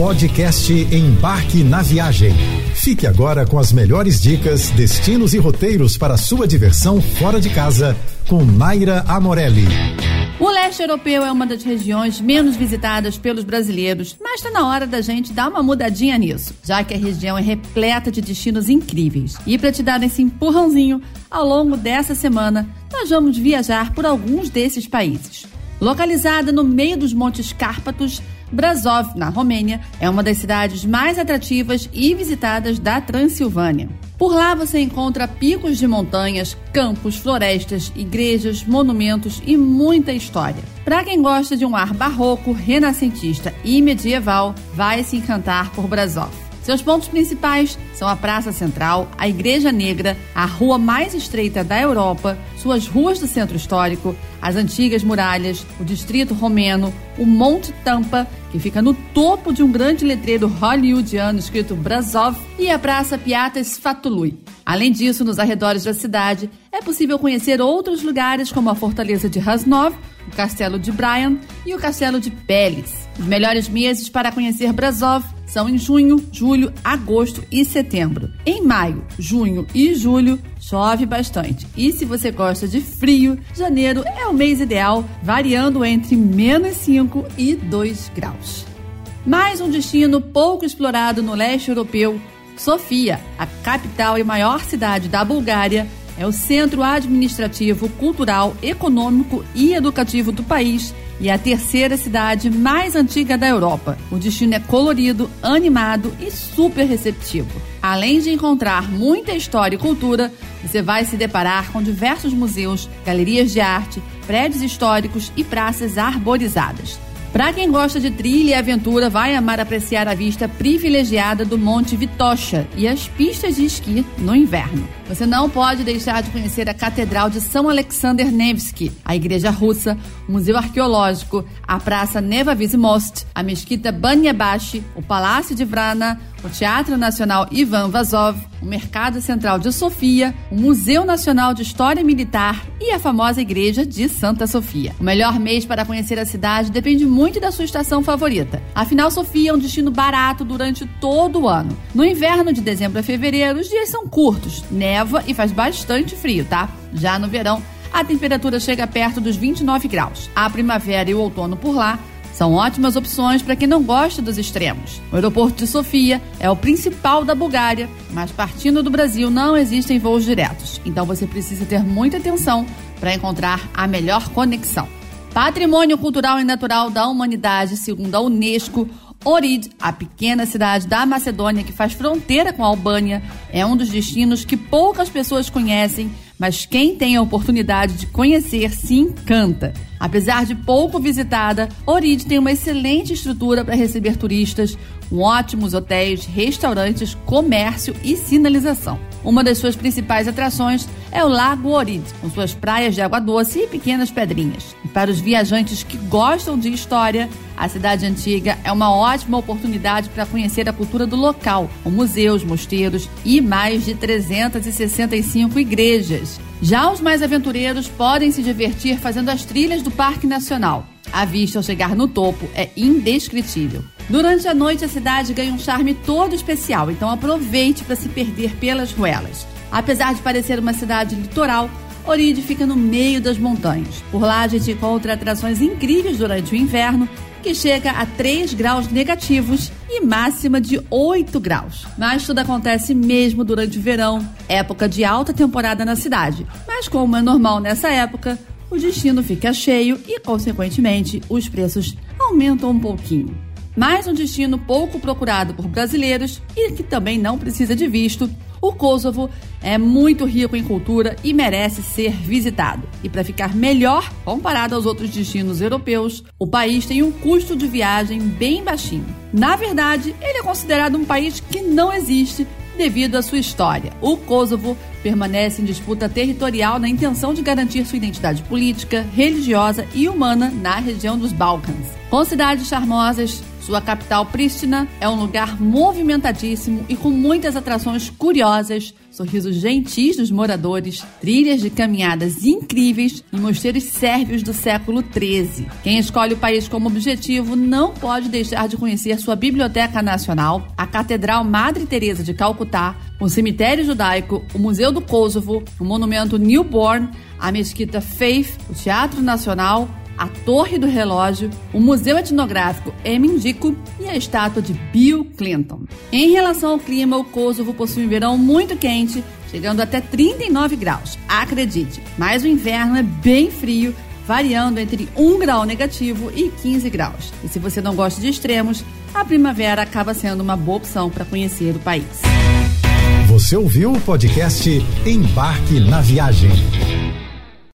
Podcast Embarque na Viagem. Fique agora com as melhores dicas, destinos e roteiros para sua diversão fora de casa com Naira Amorelli. O leste europeu é uma das regiões menos visitadas pelos brasileiros, mas está na hora da gente dar uma mudadinha nisso, já que a região é repleta de destinos incríveis. E para te dar esse empurrãozinho, ao longo dessa semana, nós vamos viajar por alguns desses países. Localizada no meio dos Montes Cárpatos, Brasov, na Romênia, é uma das cidades mais atrativas e visitadas da Transilvânia. Por lá você encontra picos de montanhas, campos, florestas, igrejas, monumentos e muita história. Para quem gosta de um ar barroco, renascentista e medieval, vai se encantar por Brasov. Seus pontos principais são a Praça Central, a Igreja Negra, a rua mais estreita da Europa, suas ruas do centro histórico, as antigas muralhas, o distrito romeno, o Monte Tampa, que fica no topo de um grande letreiro hollywoodiano escrito Brasov, e a Praça Piata Sfatului. Além disso, nos arredores da cidade, é possível conhecer outros lugares como a Fortaleza de Rasnov, o Castelo de Bryan e o Castelo de Peles. Os melhores meses para conhecer Brasov são em junho, julho, agosto e setembro. Em maio, junho e julho, chove bastante. E se você gosta de frio, janeiro é o mês ideal, variando entre menos 5 e 2 graus. Mais um destino pouco explorado no leste europeu, Sofia, a capital e maior cidade da Bulgária, é o centro administrativo, cultural, econômico e educativo do país e é a terceira cidade mais antiga da Europa. O destino é colorido, animado e super receptivo. Além de encontrar muita história e cultura, você vai se deparar com diversos museus, galerias de arte, prédios históricos e praças arborizadas. Para quem gosta de trilha e aventura, vai amar apreciar a vista privilegiada do Monte Vitocha e as pistas de esqui no inverno. Você não pode deixar de conhecer a Catedral de São Alexander Nevsky, a Igreja Russa, o Museu Arqueológico, a Praça Neva Most, a Mesquita Banyabashi, o Palácio de Vrana, o Teatro Nacional Ivan Vazov, o Mercado Central de Sofia, o Museu Nacional de História Militar e a famosa Igreja de Santa Sofia. O melhor mês para conhecer a cidade depende muito da sua estação favorita. Afinal, Sofia é um destino barato durante todo o ano. No inverno, de dezembro a fevereiro, os dias são curtos, neva e faz bastante frio, tá? Já no verão, a temperatura chega perto dos 29 graus. A primavera e o outono por lá são ótimas opções para quem não gosta dos extremos. O aeroporto de Sofia é o principal da Bulgária, mas partindo do Brasil não existem voos diretos, então você precisa ter muita atenção para encontrar a melhor conexão. Patrimônio Cultural e Natural da Humanidade, segundo a Unesco, Orid, a pequena cidade da Macedônia que faz fronteira com a Albânia, é um dos destinos que poucas pessoas conhecem, mas quem tem a oportunidade de conhecer se encanta. Apesar de pouco visitada, Orid tem uma excelente estrutura para receber turistas, com ótimos hotéis, restaurantes, comércio e sinalização. Uma das suas principais atrações é o Lago Orid, com suas praias de água doce e pequenas pedrinhas. E para os viajantes que gostam de história, a cidade antiga é uma ótima oportunidade para conhecer a cultura do local, com museus, mosteiros e mais de 365 igrejas. Já os mais aventureiros podem se divertir fazendo as trilhas do Parque Nacional. A vista ao chegar no topo é indescritível. Durante a noite, a cidade ganha um charme todo especial, então aproveite para se perder pelas ruelas. Apesar de parecer uma cidade litoral, Oride fica no meio das montanhas. Por lá a gente encontra atrações incríveis durante o inverno, que chega a 3 graus negativos e máxima de 8 graus. Mas tudo acontece mesmo durante o verão, época de alta temporada na cidade. Mas como é normal nessa época, o destino fica cheio e, consequentemente, os preços aumentam um pouquinho. Mais um destino pouco procurado por brasileiros e que também não precisa de visto o Kosovo é muito rico em cultura e merece ser visitado. E para ficar melhor comparado aos outros destinos europeus, o país tem um custo de viagem bem baixinho. Na verdade, ele é considerado um país que não existe devido à sua história. O Kosovo permanece em disputa territorial na intenção de garantir sua identidade política, religiosa e humana na região dos Balcãs. Com cidades charmosas, sua capital, Pristina, é um lugar movimentadíssimo e com muitas atrações curiosas, sorrisos gentis dos moradores, trilhas de caminhadas incríveis e mosteiros sérvios do século XIII. Quem escolhe o país como objetivo não pode deixar de conhecer sua Biblioteca Nacional, a Catedral Madre Teresa de Calcutá, o cemitério judaico, o Museu do Kosovo, o monumento Newborn, a Mesquita Faith, o Teatro Nacional, a Torre do Relógio, o Museu Etnográfico Emindico e a estátua de Bill Clinton. Em relação ao clima, o Kosovo possui um verão muito quente, chegando até 39 graus. Acredite, mas o inverno é bem frio, variando entre 1 grau negativo e 15 graus. E se você não gosta de extremos, a primavera acaba sendo uma boa opção para conhecer o país. Você ouviu o podcast Embarque na Viagem.